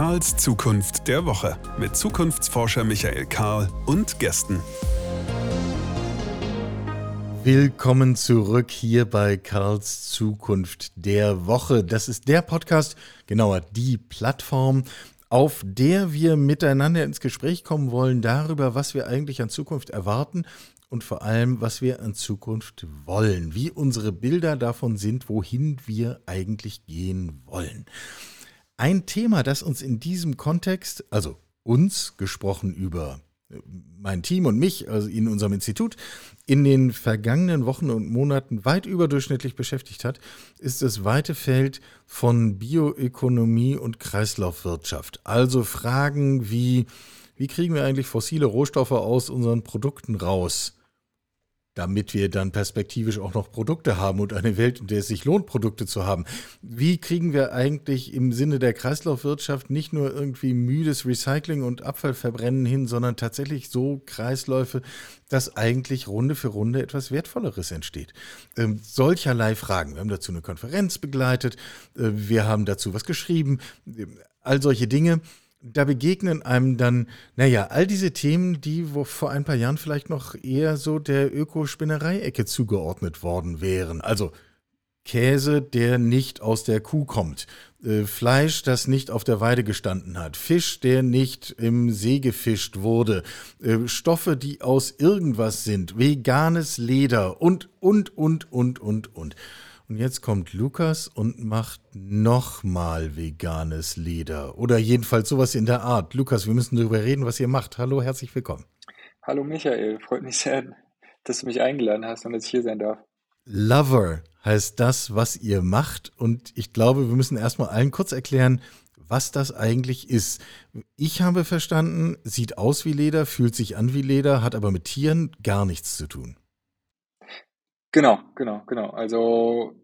Karls Zukunft der Woche mit Zukunftsforscher Michael Karl und Gästen. Willkommen zurück hier bei Karls Zukunft der Woche. Das ist der Podcast, genauer die Plattform, auf der wir miteinander ins Gespräch kommen wollen darüber, was wir eigentlich an Zukunft erwarten und vor allem, was wir an Zukunft wollen, wie unsere Bilder davon sind, wohin wir eigentlich gehen wollen. Ein Thema, das uns in diesem Kontext, also uns gesprochen über äh, mein Team und mich, also in unserem Institut, in den vergangenen Wochen und Monaten weit überdurchschnittlich beschäftigt hat, ist das weite Feld von Bioökonomie und Kreislaufwirtschaft. Also Fragen wie, wie kriegen wir eigentlich fossile Rohstoffe aus unseren Produkten raus? Damit wir dann perspektivisch auch noch Produkte haben und eine Welt, in der es sich lohnt, Produkte zu haben. Wie kriegen wir eigentlich im Sinne der Kreislaufwirtschaft nicht nur irgendwie müdes Recycling und Abfallverbrennen hin, sondern tatsächlich so Kreisläufe, dass eigentlich Runde für Runde etwas Wertvolleres entsteht? Ähm, solcherlei Fragen. Wir haben dazu eine Konferenz begleitet, äh, wir haben dazu was geschrieben, äh, all solche Dinge da begegnen einem dann, naja, all diese Themen, die wo vor ein paar Jahren vielleicht noch eher so der Ökospinnerei-Ecke zugeordnet worden wären. Also Käse, der nicht aus der Kuh kommt, äh, Fleisch, das nicht auf der Weide gestanden hat, Fisch, der nicht im See gefischt wurde, äh, Stoffe, die aus irgendwas sind, veganes Leder und, und, und, und, und, und. Und jetzt kommt Lukas und macht nochmal veganes Leder. Oder jedenfalls sowas in der Art. Lukas, wir müssen darüber reden, was ihr macht. Hallo, herzlich willkommen. Hallo Michael, freut mich sehr, dass du mich eingeladen hast und dass ich hier sein darf. Lover heißt das, was ihr macht. Und ich glaube, wir müssen erstmal allen kurz erklären, was das eigentlich ist. Ich habe verstanden, sieht aus wie Leder, fühlt sich an wie Leder, hat aber mit Tieren gar nichts zu tun. Genau, genau, genau. Also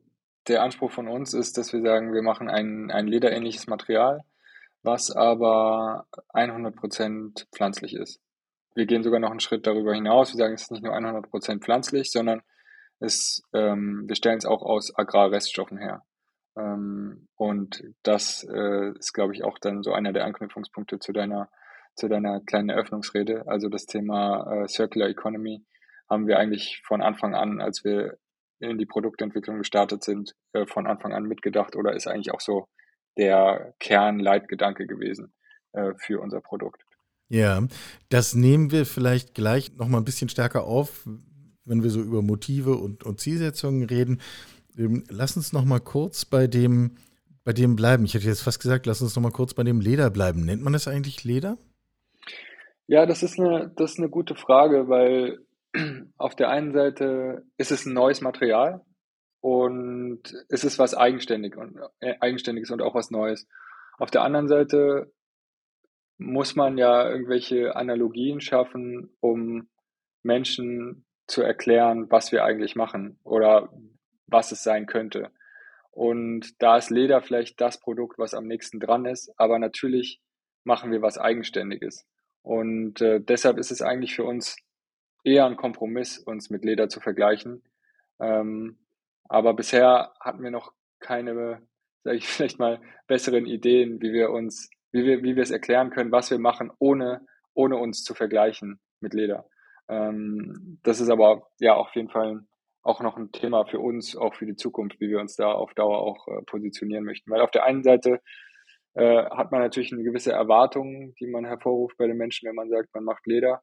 der Anspruch von uns ist, dass wir sagen, wir machen ein, ein lederähnliches Material, was aber 100% pflanzlich ist. Wir gehen sogar noch einen Schritt darüber hinaus. Wir sagen, es ist nicht nur 100% pflanzlich, sondern es, ähm, wir stellen es auch aus Agrarreststoffen her. Ähm, und das äh, ist, glaube ich, auch dann so einer der Anknüpfungspunkte zu deiner, zu deiner kleinen Eröffnungsrede. Also das Thema äh, Circular Economy haben wir eigentlich von Anfang an, als wir in die Produktentwicklung gestartet sind, äh, von Anfang an mitgedacht oder ist eigentlich auch so der Kernleitgedanke gewesen äh, für unser Produkt. Ja, das nehmen wir vielleicht gleich noch mal ein bisschen stärker auf, wenn wir so über Motive und, und Zielsetzungen reden. Ähm, lass uns noch mal kurz bei dem, bei dem bleiben. Ich hätte jetzt fast gesagt, lass uns noch mal kurz bei dem Leder bleiben. Nennt man das eigentlich Leder? Ja, das ist eine, das ist eine gute Frage, weil auf der einen Seite ist es ein neues Material und es ist was eigenständig und, äh, Eigenständiges und auch was Neues. Auf der anderen Seite muss man ja irgendwelche Analogien schaffen, um Menschen zu erklären, was wir eigentlich machen oder was es sein könnte. Und da ist Leder vielleicht das Produkt, was am nächsten dran ist, aber natürlich machen wir was Eigenständiges. Und äh, deshalb ist es eigentlich für uns eher ein Kompromiss, uns mit Leder zu vergleichen. Ähm, aber bisher hatten wir noch keine, sage ich vielleicht mal, besseren Ideen, wie wir uns, wie wir, wie wir es erklären können, was wir machen, ohne, ohne uns zu vergleichen mit Leder. Ähm, das ist aber ja auf jeden Fall auch noch ein Thema für uns, auch für die Zukunft, wie wir uns da auf Dauer auch äh, positionieren möchten. Weil auf der einen Seite äh, hat man natürlich eine gewisse Erwartung, die man hervorruft bei den Menschen, wenn man sagt, man macht Leder.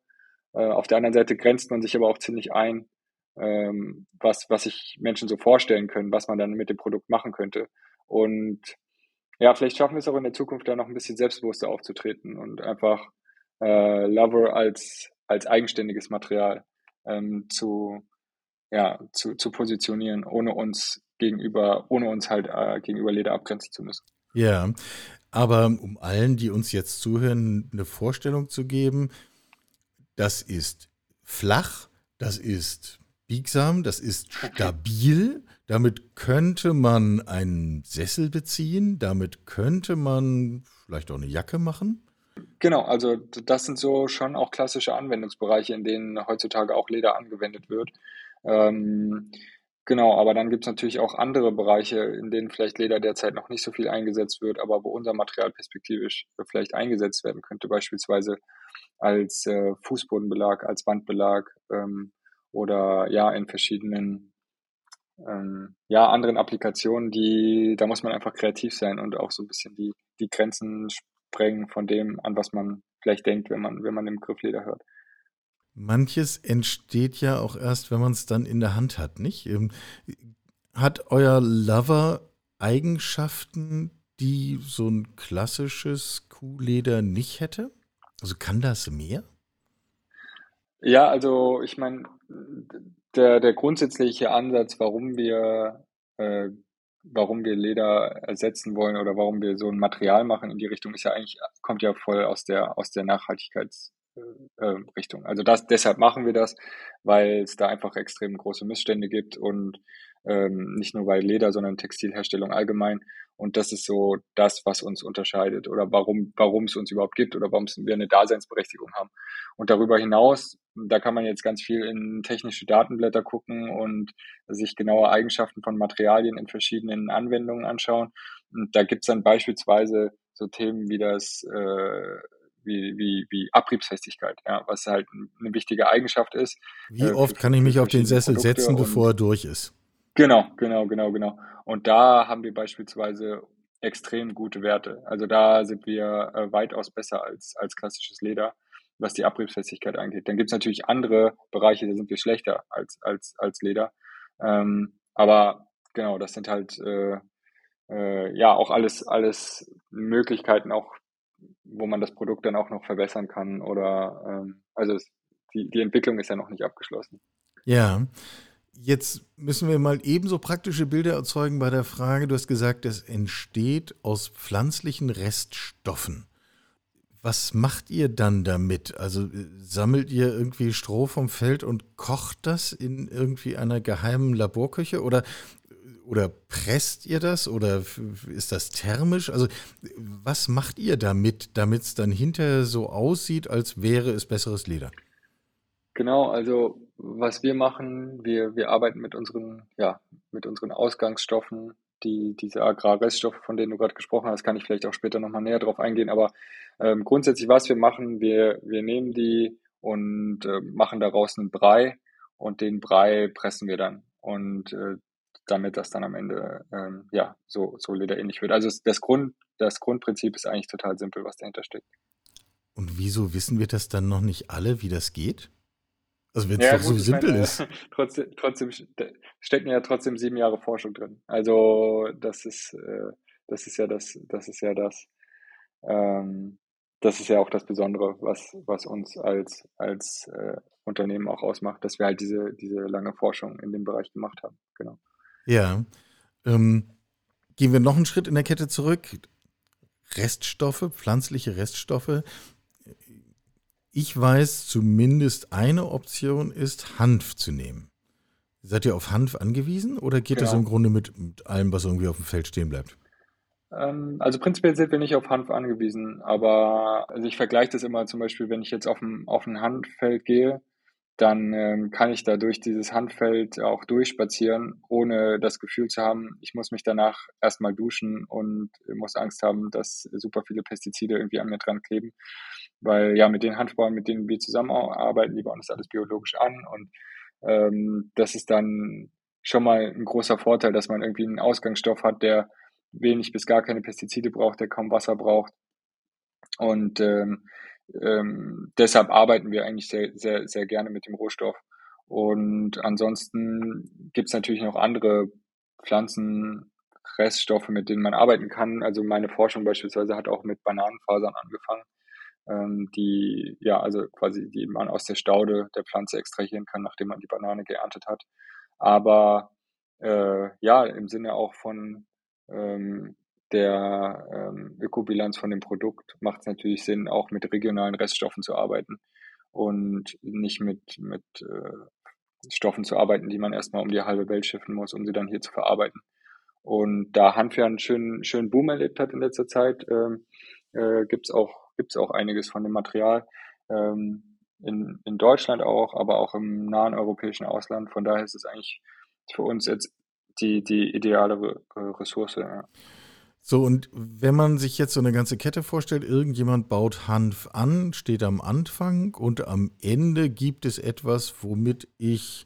Äh, auf der anderen Seite grenzt man sich aber auch ziemlich ein, ähm, was, was sich Menschen so vorstellen können, was man dann mit dem Produkt machen könnte. Und ja, vielleicht schaffen wir es auch in der Zukunft da noch ein bisschen selbstbewusster aufzutreten und einfach äh, Lover als, als eigenständiges Material ähm, zu, ja, zu, zu positionieren, ohne uns gegenüber, ohne uns halt äh, gegenüber Leder abgrenzen zu müssen. Ja, aber um allen, die uns jetzt zuhören, eine Vorstellung zu geben, das ist flach, das ist biegsam, das ist stabil. Damit könnte man einen Sessel beziehen, damit könnte man vielleicht auch eine Jacke machen. Genau, also das sind so schon auch klassische Anwendungsbereiche, in denen heutzutage auch Leder angewendet wird. Ähm, Genau, aber dann gibt es natürlich auch andere Bereiche, in denen vielleicht Leder derzeit noch nicht so viel eingesetzt wird, aber wo unser Material perspektivisch vielleicht eingesetzt werden könnte, beispielsweise als äh, Fußbodenbelag, als Wandbelag ähm, oder ja in verschiedenen ähm, ja anderen Applikationen, die da muss man einfach kreativ sein und auch so ein bisschen die die Grenzen sprengen von dem, an was man vielleicht denkt, wenn man wenn man den Begriff Leder hört. Manches entsteht ja auch erst, wenn man es dann in der Hand hat, nicht? Ähm, hat euer Lover Eigenschaften, die so ein klassisches Kuhleder nicht hätte? Also kann das mehr? Ja, also ich meine, der, der grundsätzliche Ansatz, warum wir, äh, warum wir Leder ersetzen wollen oder warum wir so ein Material machen in die Richtung, ist ja eigentlich, kommt ja voll aus der, aus der Nachhaltigkeits, äh, Richtung. Also das, deshalb machen wir das, weil es da einfach extrem große Missstände gibt und ähm, nicht nur bei Leder, sondern Textilherstellung allgemein. Und das ist so das, was uns unterscheidet oder warum, warum es uns überhaupt gibt oder warum wir eine Daseinsberechtigung haben. Und darüber hinaus, da kann man jetzt ganz viel in technische Datenblätter gucken und sich genaue Eigenschaften von Materialien in verschiedenen Anwendungen anschauen. Und da gibt's dann beispielsweise so Themen wie das äh, wie, wie, wie Abriebsfestigkeit, ja, was halt eine wichtige Eigenschaft ist. Wie äh, oft kann ich mich auf den Sessel Produkte setzen, bevor er durch ist? Genau, genau, genau, genau. Und da haben wir beispielsweise extrem gute Werte. Also da sind wir äh, weitaus besser als, als klassisches Leder, was die Abriebsfestigkeit angeht. Dann gibt es natürlich andere Bereiche, da sind wir schlechter als, als, als Leder. Ähm, aber genau, das sind halt äh, äh, ja auch alles, alles Möglichkeiten, auch wo man das Produkt dann auch noch verbessern kann oder ähm, also es, die, die Entwicklung ist ja noch nicht abgeschlossen. Ja. Jetzt müssen wir mal ebenso praktische Bilder erzeugen bei der Frage, du hast gesagt, es entsteht aus pflanzlichen Reststoffen. Was macht ihr dann damit? Also äh, sammelt ihr irgendwie Stroh vom Feld und kocht das in irgendwie einer geheimen Laborküche oder oder presst ihr das oder ist das thermisch? Also was macht ihr damit, damit es dann hinterher so aussieht, als wäre es besseres Leder? Genau, also was wir machen, wir, wir arbeiten mit unseren, ja, mit unseren Ausgangsstoffen, die, diese Agrarreststoffe, von denen du gerade gesprochen hast, kann ich vielleicht auch später nochmal näher drauf eingehen. Aber ähm, grundsätzlich, was wir machen, wir, wir nehmen die und äh, machen daraus einen Brei und den Brei pressen wir dann. Und äh, damit das dann am Ende ähm, ja so, so lederähnlich wird. Also das, Grund, das Grundprinzip ist eigentlich total simpel, was dahinter steckt. Und wieso wissen wir das dann noch nicht alle, wie das geht? Also wenn es ja, doch gut, so simpel meine, ist. Trotzdem, trotzdem stecken ja trotzdem sieben Jahre Forschung drin. Also das ist, äh, das ist ja das, das ist ja das, ähm, das ist ja auch das Besondere, was, was uns als, als äh, Unternehmen auch ausmacht, dass wir halt diese, diese lange Forschung in dem Bereich gemacht haben. Genau. Ja. Ähm, gehen wir noch einen Schritt in der Kette zurück. Reststoffe, pflanzliche Reststoffe. Ich weiß, zumindest eine Option ist, Hanf zu nehmen. Seid ihr auf Hanf angewiesen oder geht genau. das im Grunde mit, mit, allem, was irgendwie auf dem Feld stehen bleibt? Ähm, also prinzipiell sind wir nicht auf Hanf angewiesen, aber also ich vergleiche das immer zum Beispiel, wenn ich jetzt auf ein, auf ein Hanffeld gehe, dann ähm, kann ich da durch dieses Handfeld auch durchspazieren, ohne das Gefühl zu haben, ich muss mich danach erstmal duschen und muss Angst haben, dass super viele Pestizide irgendwie an mir dran kleben. Weil ja, mit den Handbauern, mit denen wir zusammenarbeiten, die bauen das alles biologisch an und ähm, das ist dann schon mal ein großer Vorteil, dass man irgendwie einen Ausgangsstoff hat, der wenig bis gar keine Pestizide braucht, der kaum Wasser braucht. Und ähm, ähm, deshalb arbeiten wir eigentlich sehr, sehr, sehr gerne mit dem Rohstoff. Und ansonsten gibt es natürlich noch andere Pflanzenreststoffe, mit denen man arbeiten kann. Also meine Forschung beispielsweise hat auch mit Bananenfasern angefangen, ähm, die ja also quasi die man aus der Staude der Pflanze extrahieren kann, nachdem man die Banane geerntet hat. Aber äh, ja, im Sinne auch von ähm, der ähm, Ökobilanz von dem Produkt macht es natürlich Sinn, auch mit regionalen Reststoffen zu arbeiten und nicht mit, mit äh, Stoffen zu arbeiten, die man erstmal um die halbe Welt schiffen muss, um sie dann hier zu verarbeiten. Und da Hanf ja einen schönen, schönen Boom erlebt hat in letzter Zeit, ähm, äh, gibt es auch, gibt's auch einiges von dem Material. Ähm, in, in Deutschland auch, aber auch im nahen europäischen Ausland. Von daher ist es eigentlich für uns jetzt die, die ideale Ressource. Ja. So, und wenn man sich jetzt so eine ganze Kette vorstellt, irgendjemand baut Hanf an, steht am Anfang und am Ende gibt es etwas, womit ich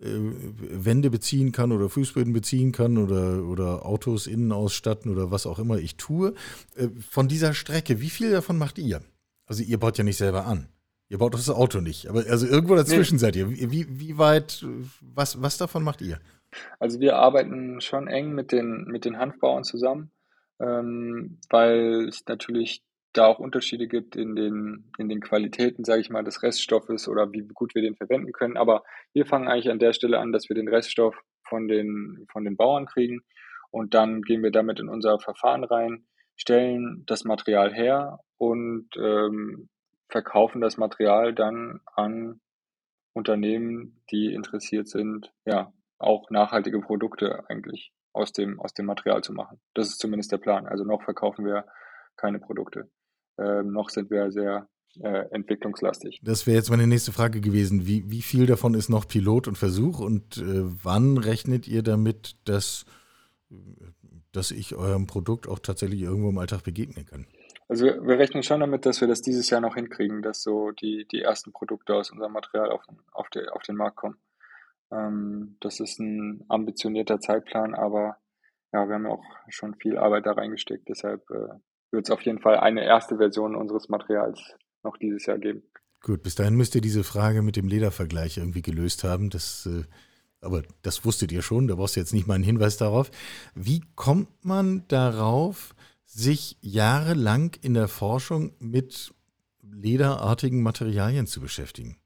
äh, Wände beziehen kann oder Fußböden beziehen kann oder, oder Autos innen ausstatten oder was auch immer ich tue. Äh, von dieser Strecke, wie viel davon macht ihr? Also ihr baut ja nicht selber an. Ihr baut das Auto nicht, aber also irgendwo dazwischen nee. seid ihr. Wie, wie weit, was, was davon macht ihr? Also wir arbeiten schon eng mit den, mit den Hanfbauern zusammen ähm, weil es natürlich da auch Unterschiede gibt in den, in den Qualitäten, sage ich mal, des Reststoffes oder wie gut wir den verwenden können. Aber wir fangen eigentlich an der Stelle an, dass wir den Reststoff von den, von den Bauern kriegen und dann gehen wir damit in unser Verfahren rein, stellen das Material her und ähm, verkaufen das Material dann an Unternehmen, die interessiert sind, ja, auch nachhaltige Produkte eigentlich aus dem, aus dem Material zu machen. Das ist zumindest der Plan. Also noch verkaufen wir keine Produkte. Ähm, noch sind wir sehr äh, entwicklungslastig. Das wäre jetzt meine nächste Frage gewesen. Wie, wie viel davon ist noch Pilot und Versuch und äh, wann rechnet ihr damit, dass, dass ich eurem Produkt auch tatsächlich irgendwo im Alltag begegnen kann? Also wir rechnen schon damit, dass wir das dieses Jahr noch hinkriegen, dass so die, die ersten Produkte aus unserem Material auf, auf, de, auf den Markt kommen. Ähm, das ist ein ambitionierter Zeitplan, aber ja, wir haben ja auch schon viel Arbeit da reingesteckt. Deshalb äh, wird es auf jeden Fall eine erste Version unseres Materials noch dieses Jahr geben. Gut, bis dahin müsst ihr diese Frage mit dem Ledervergleich irgendwie gelöst haben. Das, äh, aber das wusstet ihr schon, da brauchst du jetzt nicht mal einen Hinweis darauf. Wie kommt man darauf, sich jahrelang in der Forschung mit lederartigen Materialien zu beschäftigen?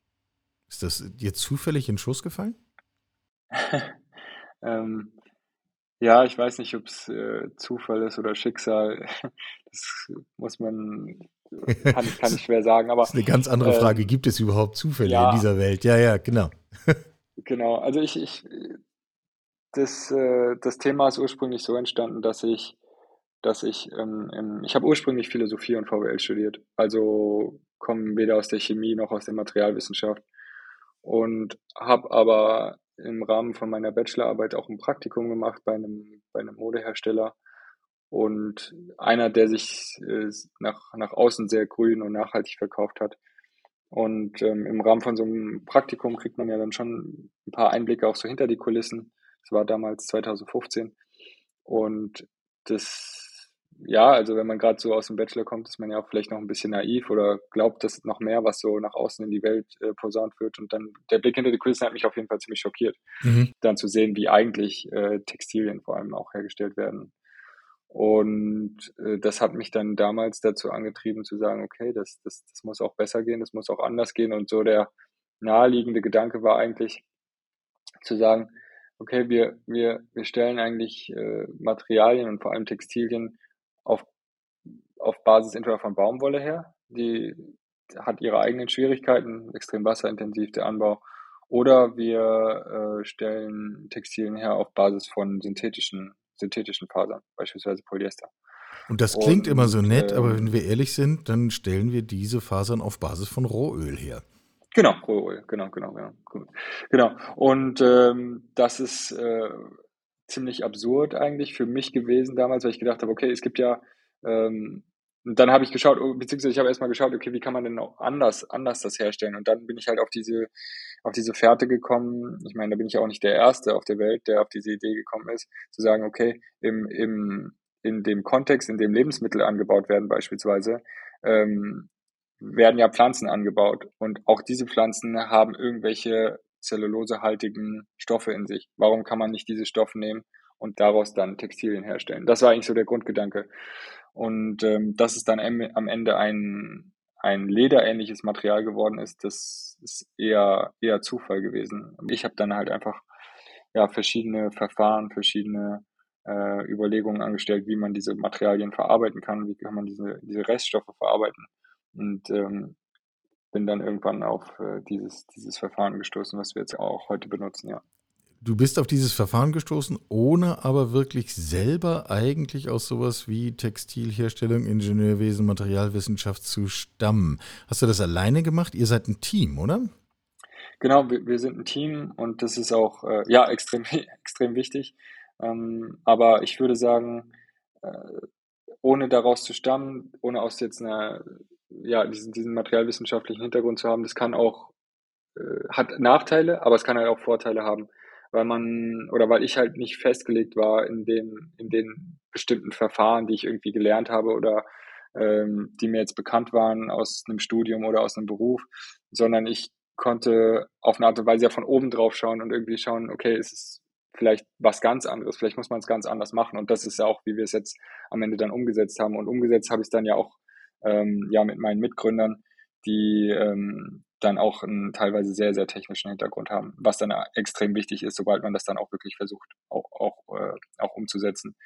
Ist das dir zufällig in Schuss gefallen? ähm, ja, ich weiß nicht, ob es äh, Zufall ist oder Schicksal. Das muss man, kann, kann ich schwer sagen. Aber, das ist eine ganz andere Frage. Ähm, Gibt es überhaupt Zufälle ja, in dieser Welt? Ja, ja, genau. genau, also ich, ich das, äh, das Thema ist ursprünglich so entstanden, dass ich, dass ich, ähm, im, ich habe ursprünglich Philosophie und VWL studiert. Also komme weder aus der Chemie noch aus der Materialwissenschaft und habe aber im Rahmen von meiner Bachelorarbeit auch ein Praktikum gemacht bei einem, bei einem Modehersteller. Und einer, der sich äh, nach, nach außen sehr grün und nachhaltig verkauft hat. Und ähm, im Rahmen von so einem Praktikum kriegt man ja dann schon ein paar Einblicke auch so hinter die Kulissen. Das war damals 2015. Und das ja, also wenn man gerade so aus dem Bachelor kommt, ist man ja auch vielleicht noch ein bisschen naiv oder glaubt, dass noch mehr, was so nach außen in die Welt äh, posaunt wird. Und dann der Blick hinter die Kulissen hat mich auf jeden Fall ziemlich schockiert, mhm. dann zu sehen, wie eigentlich äh, Textilien vor allem auch hergestellt werden. Und äh, das hat mich dann damals dazu angetrieben zu sagen, okay, das, das, das muss auch besser gehen, das muss auch anders gehen. Und so der naheliegende Gedanke war eigentlich zu sagen, okay, wir, wir, wir stellen eigentlich äh, Materialien und vor allem Textilien auf, auf Basis entweder von Baumwolle her, die hat ihre eigenen Schwierigkeiten, extrem wasserintensiv der Anbau, oder wir äh, stellen Textilien her auf Basis von synthetischen, synthetischen Fasern, beispielsweise Polyester. Und das klingt Und, immer so nett, äh, aber wenn wir ehrlich sind, dann stellen wir diese Fasern auf Basis von Rohöl her. Genau, Rohöl, genau, genau, genau. Genau. Und ähm, das ist äh, ziemlich absurd eigentlich für mich gewesen damals, weil ich gedacht habe, okay, es gibt ja, ähm, dann habe ich geschaut, oh, beziehungsweise ich habe erstmal geschaut, okay, wie kann man denn auch anders, anders das herstellen? Und dann bin ich halt auf diese, auf diese Fährte gekommen. Ich meine, da bin ich auch nicht der Erste auf der Welt, der auf diese Idee gekommen ist, zu sagen, okay, im, im, in dem Kontext, in dem Lebensmittel angebaut werden beispielsweise, ähm, werden ja Pflanzen angebaut. Und auch diese Pflanzen haben irgendwelche zellulosehaltigen Stoffe in sich. Warum kann man nicht diese Stoffe nehmen und daraus dann Textilien herstellen? Das war eigentlich so der Grundgedanke. Und ähm, dass es dann am Ende ein, ein lederähnliches Material geworden ist, das ist eher, eher Zufall gewesen. Ich habe dann halt einfach ja, verschiedene Verfahren, verschiedene äh, Überlegungen angestellt, wie man diese Materialien verarbeiten kann, wie kann man diese, diese Reststoffe verarbeiten. Und ähm, bin dann irgendwann auf äh, dieses, dieses Verfahren gestoßen, was wir jetzt auch heute benutzen, ja. Du bist auf dieses Verfahren gestoßen, ohne aber wirklich selber eigentlich aus sowas wie Textilherstellung, Ingenieurwesen, Materialwissenschaft zu stammen. Hast du das alleine gemacht? Ihr seid ein Team, oder? Genau, wir, wir sind ein Team und das ist auch äh, ja extrem, extrem wichtig. Ähm, aber ich würde sagen, äh, ohne daraus zu stammen, ohne aus jetzt einer, ja, diesen, diesen materialwissenschaftlichen Hintergrund zu haben, das kann auch, äh, hat Nachteile, aber es kann halt auch Vorteile haben, weil man, oder weil ich halt nicht festgelegt war in den, in den bestimmten Verfahren, die ich irgendwie gelernt habe oder ähm, die mir jetzt bekannt waren aus einem Studium oder aus einem Beruf, sondern ich konnte auf eine Art und Weise ja von oben drauf schauen und irgendwie schauen, okay, ist es vielleicht was ganz anderes, vielleicht muss man es ganz anders machen. Und das ist ja auch, wie wir es jetzt am Ende dann umgesetzt haben. Und umgesetzt habe ich es dann ja auch ähm, ja mit meinen Mitgründern, die ähm, dann auch einen teilweise sehr, sehr technischen Hintergrund haben, was dann extrem wichtig ist, sobald man das dann auch wirklich versucht, auch, auch, äh, auch umzusetzen.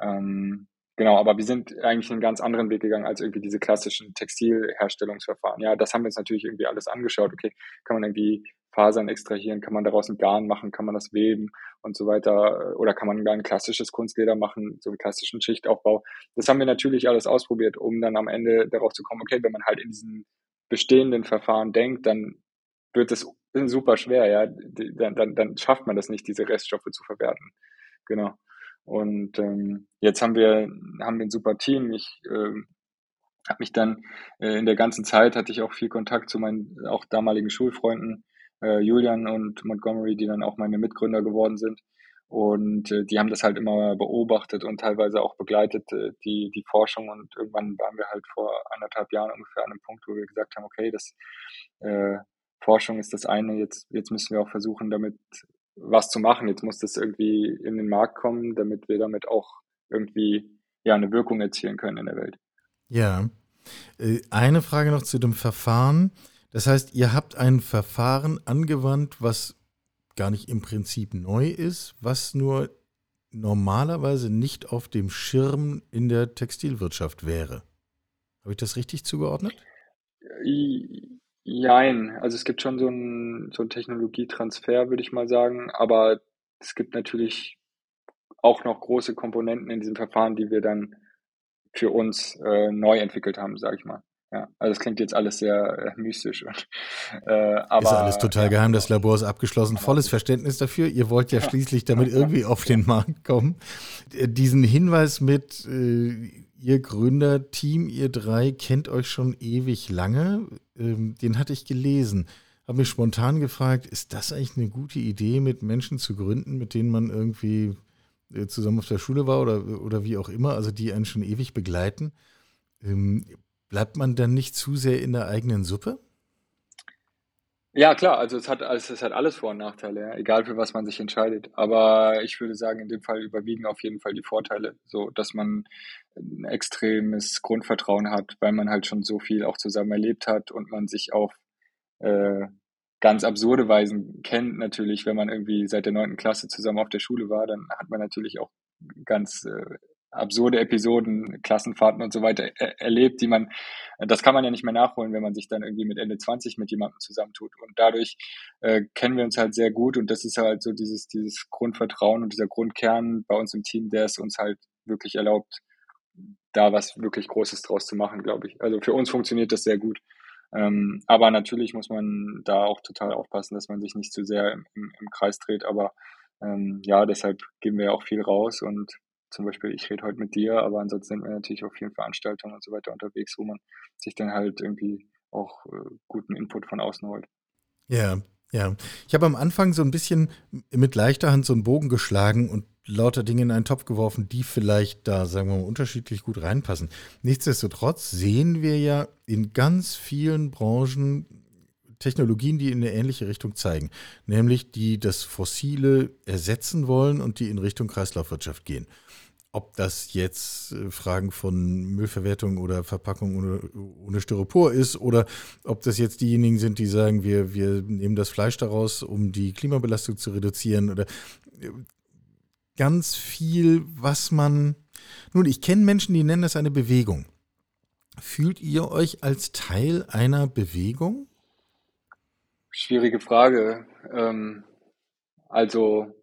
Ähm, Genau, aber wir sind eigentlich einen ganz anderen Weg gegangen als irgendwie diese klassischen Textilherstellungsverfahren. Ja, das haben wir uns natürlich irgendwie alles angeschaut. Okay, kann man irgendwie Fasern extrahieren, kann man daraus ein Garn machen, kann man das weben und so weiter oder kann man ein klassisches Kunstleder machen, so einen klassischen Schichtaufbau. Das haben wir natürlich alles ausprobiert, um dann am Ende darauf zu kommen, okay, wenn man halt in diesen bestehenden Verfahren denkt, dann wird es super schwer, ja, dann, dann, dann schafft man das nicht, diese Reststoffe zu verwerten. Genau. Und ähm, jetzt haben wir, haben wir ein super Team. Ich äh, habe mich dann äh, in der ganzen Zeit hatte ich auch viel Kontakt zu meinen auch damaligen Schulfreunden, äh, Julian und Montgomery, die dann auch meine Mitgründer geworden sind. Und äh, die haben das halt immer beobachtet und teilweise auch begleitet, äh, die, die Forschung. Und irgendwann waren wir halt vor anderthalb Jahren ungefähr an einem Punkt, wo wir gesagt haben, okay, das äh, Forschung ist das eine, jetzt, jetzt müssen wir auch versuchen, damit was zu machen. Jetzt muss das irgendwie in den Markt kommen, damit wir damit auch irgendwie ja eine Wirkung erzielen können in der Welt. Ja. Äh, eine Frage noch zu dem Verfahren. Das heißt, ihr habt ein Verfahren angewandt, was gar nicht im Prinzip neu ist, was nur normalerweise nicht auf dem Schirm in der Textilwirtschaft wäre. Habe ich das richtig zugeordnet? Jein, also es gibt schon so einen so 'n Technologietransfer, würde ich mal sagen, aber es gibt natürlich auch noch große Komponenten in diesem Verfahren, die wir dann für uns, äh, neu entwickelt haben, sage ich mal. Ja, also es klingt jetzt alles sehr, äh, mystisch und, äh, aber Ist alles total ja, geheim, das Labor ist abgeschlossen. Volles Verständnis dafür. Ihr wollt ja schließlich damit irgendwie auf den Markt kommen. Äh, diesen Hinweis mit, äh ihr Gründerteam, ihr drei, kennt euch schon ewig lange. Ähm, den hatte ich gelesen. Habe mich spontan gefragt, ist das eigentlich eine gute Idee, mit Menschen zu gründen, mit denen man irgendwie äh, zusammen auf der Schule war oder, oder wie auch immer, also die einen schon ewig begleiten? Ähm, bleibt man dann nicht zu sehr in der eigenen Suppe? Ja, klar, also es hat, es hat alles Vor- und Nachteile, ja, egal für was man sich entscheidet. Aber ich würde sagen, in dem Fall überwiegen auf jeden Fall die Vorteile, so dass man ein extremes Grundvertrauen hat, weil man halt schon so viel auch zusammen erlebt hat und man sich auf äh, ganz absurde Weisen kennt natürlich, wenn man irgendwie seit der neunten Klasse zusammen auf der Schule war, dann hat man natürlich auch ganz äh, absurde Episoden, Klassenfahrten und so weiter er erlebt, die man, das kann man ja nicht mehr nachholen, wenn man sich dann irgendwie mit Ende 20 mit jemandem zusammentut. Und dadurch äh, kennen wir uns halt sehr gut und das ist halt so dieses, dieses Grundvertrauen und dieser Grundkern bei uns im Team, der es uns halt wirklich erlaubt, da was wirklich Großes draus zu machen, glaube ich. Also für uns funktioniert das sehr gut. Ähm, aber natürlich muss man da auch total aufpassen, dass man sich nicht zu sehr im, im, im Kreis dreht. Aber ähm, ja, deshalb geben wir ja auch viel raus und zum Beispiel, ich rede heute mit dir, aber ansonsten sind wir natürlich auf vielen Veranstaltungen und so weiter unterwegs, wo man sich dann halt irgendwie auch äh, guten Input von außen holt. Ja, ja. Ich habe am Anfang so ein bisschen mit leichter Hand so einen Bogen geschlagen und lauter Dinge in einen Topf geworfen, die vielleicht da, sagen wir mal, unterschiedlich gut reinpassen. Nichtsdestotrotz sehen wir ja in ganz vielen Branchen Technologien, die in eine ähnliche Richtung zeigen, nämlich die das Fossile ersetzen wollen und die in Richtung Kreislaufwirtschaft gehen. Ob das jetzt äh, Fragen von Müllverwertung oder Verpackung ohne, ohne Styropor ist oder ob das jetzt diejenigen sind, die sagen, wir, wir nehmen das Fleisch daraus, um die Klimabelastung zu reduzieren oder äh, ganz viel, was man. Nun, ich kenne Menschen, die nennen das eine Bewegung. Fühlt ihr euch als Teil einer Bewegung? Schwierige Frage. Ähm, also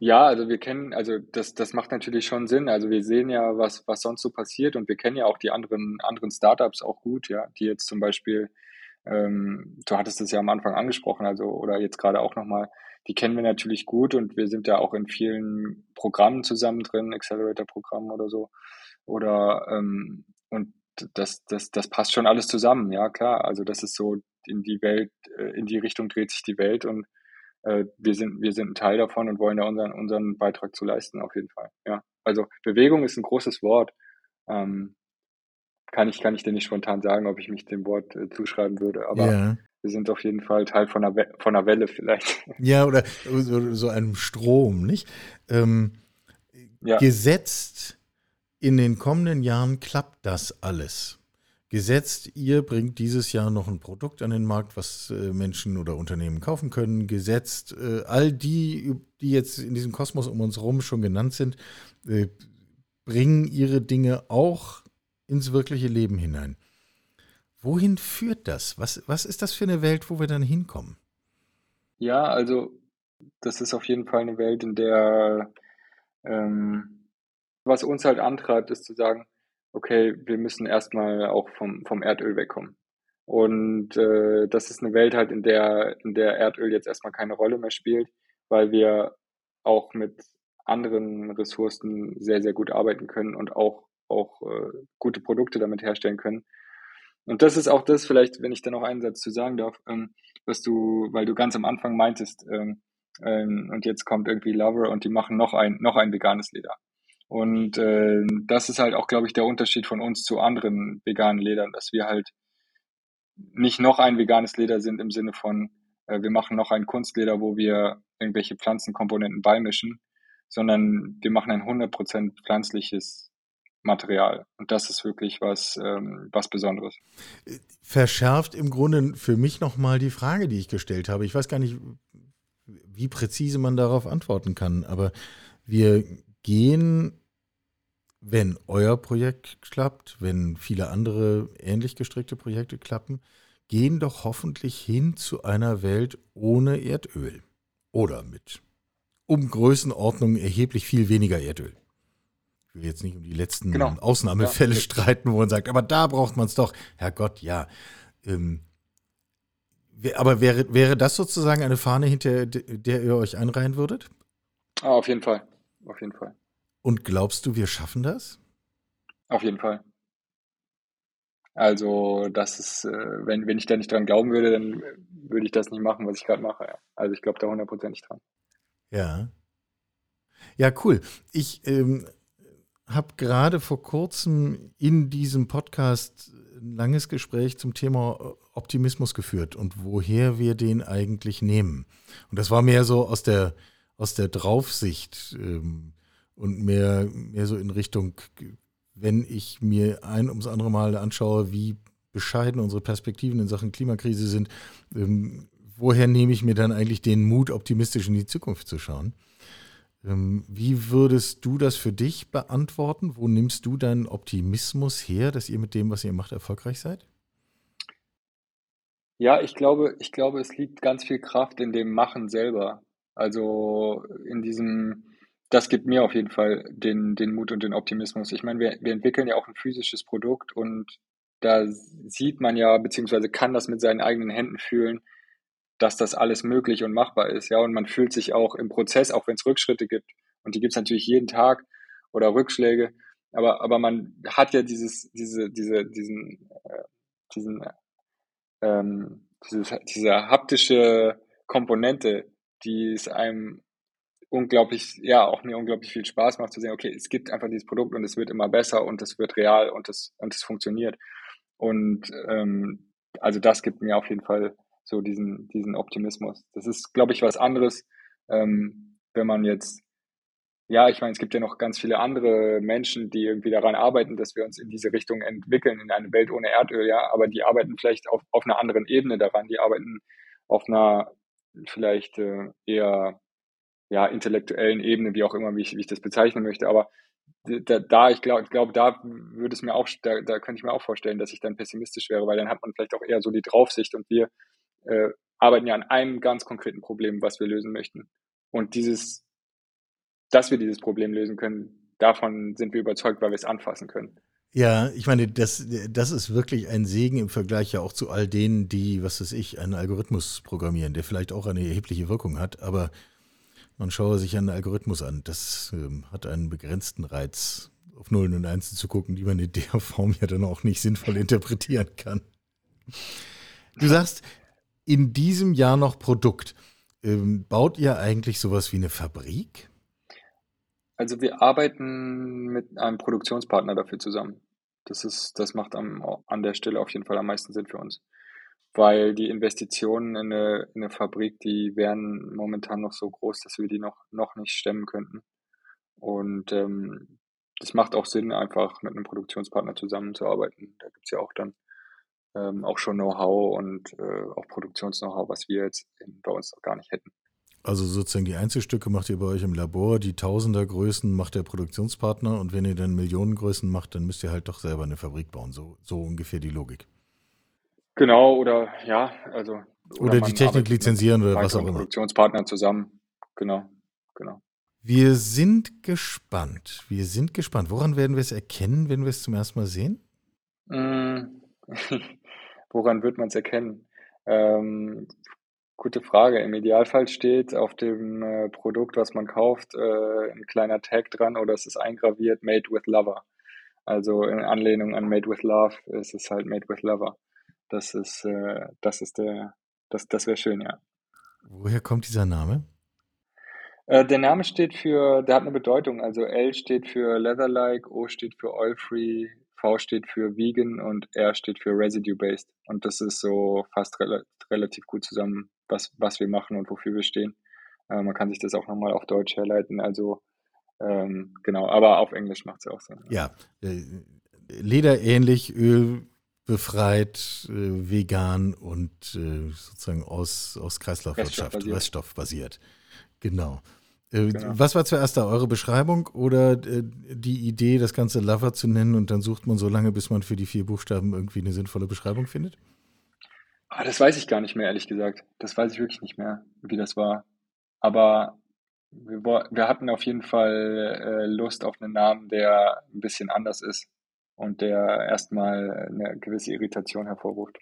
ja, also wir kennen, also das, das macht natürlich schon Sinn. Also wir sehen ja, was, was sonst so passiert und wir kennen ja auch die anderen, anderen Startups auch gut, ja, die jetzt zum Beispiel ähm, du hattest es ja am Anfang angesprochen, also oder jetzt gerade auch nochmal, die kennen wir natürlich gut und wir sind ja auch in vielen Programmen zusammen drin, Accelerator-Programmen oder so. Oder ähm, und das, das, das passt schon alles zusammen, ja klar. Also das ist so in die Welt, äh, in die Richtung dreht sich die Welt und wir sind, wir sind ein Teil davon und wollen da unseren, unseren Beitrag zu leisten, auf jeden Fall. Ja. Also Bewegung ist ein großes Wort. Ähm, kann ich, kann ich dir nicht spontan sagen, ob ich mich dem Wort äh, zuschreiben würde, aber ja. wir sind auf jeden Fall Teil von einer, von einer Welle vielleicht. Ja, oder so, so einem Strom, nicht? Ähm, ja. Gesetzt in den kommenden Jahren klappt das alles. Gesetzt, ihr bringt dieses Jahr noch ein Produkt an den Markt, was äh, Menschen oder Unternehmen kaufen können. Gesetzt, äh, all die, die jetzt in diesem Kosmos um uns herum schon genannt sind, äh, bringen ihre Dinge auch ins wirkliche Leben hinein. Wohin führt das? Was, was ist das für eine Welt, wo wir dann hinkommen? Ja, also das ist auf jeden Fall eine Welt, in der ähm, was uns halt antreibt, ist zu sagen, okay, wir müssen erstmal auch vom, vom Erdöl wegkommen. Und äh, das ist eine Welt halt, in der, in der Erdöl jetzt erstmal keine Rolle mehr spielt, weil wir auch mit anderen Ressourcen sehr, sehr gut arbeiten können und auch auch äh, gute Produkte damit herstellen können. Und das ist auch das, vielleicht, wenn ich da noch einen Satz zu sagen darf, ähm, was du, weil du ganz am Anfang meintest, ähm, ähm, und jetzt kommt irgendwie Lover und die machen noch ein, noch ein veganes Leder. Und äh, das ist halt auch, glaube ich, der Unterschied von uns zu anderen veganen Ledern, dass wir halt nicht noch ein veganes Leder sind im Sinne von, äh, wir machen noch ein Kunstleder, wo wir irgendwelche Pflanzenkomponenten beimischen, sondern wir machen ein 100% pflanzliches Material. Und das ist wirklich was, ähm, was Besonderes. Verschärft im Grunde für mich nochmal die Frage, die ich gestellt habe. Ich weiß gar nicht, wie präzise man darauf antworten kann, aber wir gehen, wenn euer Projekt klappt, wenn viele andere ähnlich gestrickte Projekte klappen, gehen doch hoffentlich hin zu einer Welt ohne Erdöl. Oder mit um Größenordnung erheblich viel weniger Erdöl will jetzt nicht um die letzten genau. Ausnahmefälle ja. streiten, wo man sagt, aber da braucht man es doch. Herrgott, ja. Ähm, aber wäre, wäre das sozusagen eine Fahne, hinter der ihr euch einreihen würdet? Ah, auf jeden Fall. Auf jeden Fall. Und glaubst du, wir schaffen das? Auf jeden Fall. Also, das ist, äh, wenn, wenn ich da nicht dran glauben würde, dann würde ich das nicht machen, was ich gerade mache. Also, ich glaube da hundertprozentig dran. Ja. Ja, cool. Ich ähm, habe gerade vor kurzem in diesem Podcast ein langes Gespräch zum Thema Optimismus geführt und woher wir den eigentlich nehmen. Und das war mehr so aus der, aus der Draufsicht ähm, und mehr, mehr so in Richtung, wenn ich mir ein ums andere Mal anschaue, wie bescheiden unsere Perspektiven in Sachen Klimakrise sind, ähm, woher nehme ich mir dann eigentlich den Mut, optimistisch in die Zukunft zu schauen? Ähm, wie würdest du das für dich beantworten? Wo nimmst du deinen Optimismus her, dass ihr mit dem, was ihr macht, erfolgreich seid? Ja, ich glaube, ich glaube, es liegt ganz viel Kraft in dem Machen selber. Also in diesem, das gibt mir auf jeden Fall den, den Mut und den Optimismus. Ich meine, wir, wir entwickeln ja auch ein physisches Produkt und da sieht man ja, beziehungsweise kann das mit seinen eigenen Händen fühlen, dass das alles möglich und machbar ist, ja, und man fühlt sich auch im Prozess, auch wenn es Rückschritte gibt, und die gibt es natürlich jeden Tag oder Rückschläge, aber, aber man hat ja dieses, diese, diese, diesen, äh, diesen, ähm, diese, diese haptische Komponente, die es einem unglaublich, ja, auch mir unglaublich viel Spaß macht zu sehen, okay, es gibt einfach dieses Produkt und es wird immer besser und es wird real und es, und es funktioniert. Und ähm, also das gibt mir auf jeden Fall so diesen, diesen Optimismus. Das ist, glaube ich, was anderes, ähm, wenn man jetzt, ja, ich meine, es gibt ja noch ganz viele andere Menschen, die irgendwie daran arbeiten, dass wir uns in diese Richtung entwickeln, in eine Welt ohne Erdöl, ja, aber die arbeiten vielleicht auf, auf einer anderen Ebene daran, die arbeiten auf einer vielleicht äh, eher ja, intellektuellen Ebene, wie auch immer, wie ich, wie ich das bezeichnen möchte, aber da, da ich glaube, glaub, da würde es mir auch, da, da könnte ich mir auch vorstellen, dass ich dann pessimistisch wäre, weil dann hat man vielleicht auch eher so die Draufsicht und wir äh, arbeiten ja an einem ganz konkreten Problem, was wir lösen möchten. Und dieses, dass wir dieses Problem lösen können, davon sind wir überzeugt, weil wir es anfassen können. Ja, ich meine, das, das ist wirklich ein Segen im Vergleich ja auch zu all denen, die, was weiß ich, einen Algorithmus programmieren, der vielleicht auch eine erhebliche Wirkung hat, aber man schaue sich einen Algorithmus an. Das ähm, hat einen begrenzten Reiz, auf Nullen und Einsen zu gucken, die man in der Form ja dann auch nicht sinnvoll interpretieren kann. Du sagst, in diesem Jahr noch Produkt. Ähm, baut ihr eigentlich sowas wie eine Fabrik? Also wir arbeiten mit einem Produktionspartner dafür zusammen. Das ist, das macht am, an der Stelle auf jeden Fall am meisten Sinn für uns. Weil die Investitionen in eine, in eine Fabrik, die wären momentan noch so groß, dass wir die noch, noch nicht stemmen könnten. Und ähm, das macht auch Sinn, einfach mit einem Produktionspartner zusammenzuarbeiten. Da gibt es ja auch dann ähm, auch schon Know-how und äh, auch Produktions-Know-how, was wir jetzt in, bei uns noch gar nicht hätten. Also sozusagen die Einzelstücke macht ihr bei euch im Labor, die Tausendergrößen macht der Produktionspartner und wenn ihr dann Millionengrößen macht, dann müsst ihr halt doch selber eine Fabrik bauen. So, so ungefähr die Logik. Genau, oder ja, also. Oder, oder die Technik lizenzieren oder was auch immer. Produktionspartner zusammen, genau, genau. Wir sind gespannt. Wir sind gespannt. Woran werden wir es erkennen, wenn wir es zum ersten Mal sehen? Mm, woran wird man es erkennen? Ähm, Gute Frage. Im Idealfall steht auf dem äh, Produkt, was man kauft, äh, ein kleiner Tag dran oder es ist eingraviert Made with Lover. Also in Anlehnung an Made with Love ist es halt Made with Lover. Das ist, äh, das ist der, das, das wäre schön, ja. Woher kommt dieser Name? Äh, der Name steht für, der hat eine Bedeutung. Also L steht für Leather-like, O steht für Oil-free, V steht für Vegan und R steht für Residue-based. Und das ist so fast rel relativ gut zusammen was, was wir machen und wofür wir stehen. Äh, man kann sich das auch nochmal auf Deutsch herleiten. Also ähm, genau, aber auf Englisch macht es ja auch Sinn. Ja, äh, lederähnlich, ölbefreit, äh, vegan und äh, sozusagen aus, aus Kreislaufwirtschaft, Reststoffbasiert. Reststoffbasiert. Genau. Äh, genau. Was war zuerst da eure Beschreibung oder äh, die Idee, das Ganze Lover zu nennen und dann sucht man so lange, bis man für die vier Buchstaben irgendwie eine sinnvolle Beschreibung findet? Ah, das weiß ich gar nicht mehr, ehrlich gesagt. Das weiß ich wirklich nicht mehr, wie das war. Aber wir, wir hatten auf jeden Fall äh, Lust auf einen Namen, der ein bisschen anders ist und der erstmal eine gewisse Irritation hervorruft.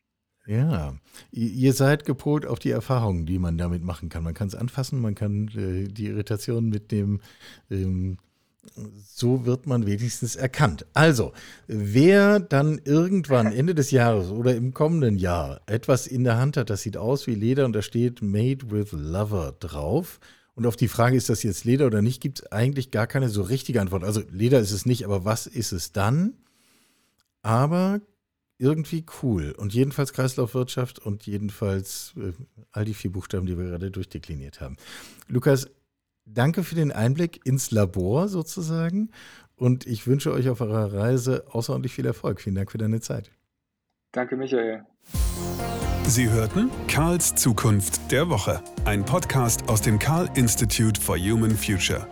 Ja, ihr seid gepolt auf die Erfahrungen, die man damit machen kann. Man kann es anfassen, man kann äh, die Irritation mit dem ähm, so wird man wenigstens erkannt. Also, wer dann irgendwann Ende des Jahres oder im kommenden Jahr etwas in der Hand hat, das sieht aus wie Leder und da steht Made with Lover drauf. Und auf die Frage, ist das jetzt Leder oder nicht, gibt es eigentlich gar keine so richtige Antwort. Also Leder ist es nicht, aber was ist es dann? Aber irgendwie cool. Und jedenfalls Kreislaufwirtschaft und jedenfalls äh, all die vier Buchstaben, die wir gerade durchdekliniert haben. Lukas, danke für den Einblick ins Labor sozusagen. Und ich wünsche euch auf eurer Reise außerordentlich viel Erfolg. Vielen Dank für deine Zeit. Danke, Michael. Sie hörten Karls Zukunft der Woche, ein Podcast aus dem Karl Institute for Human Future.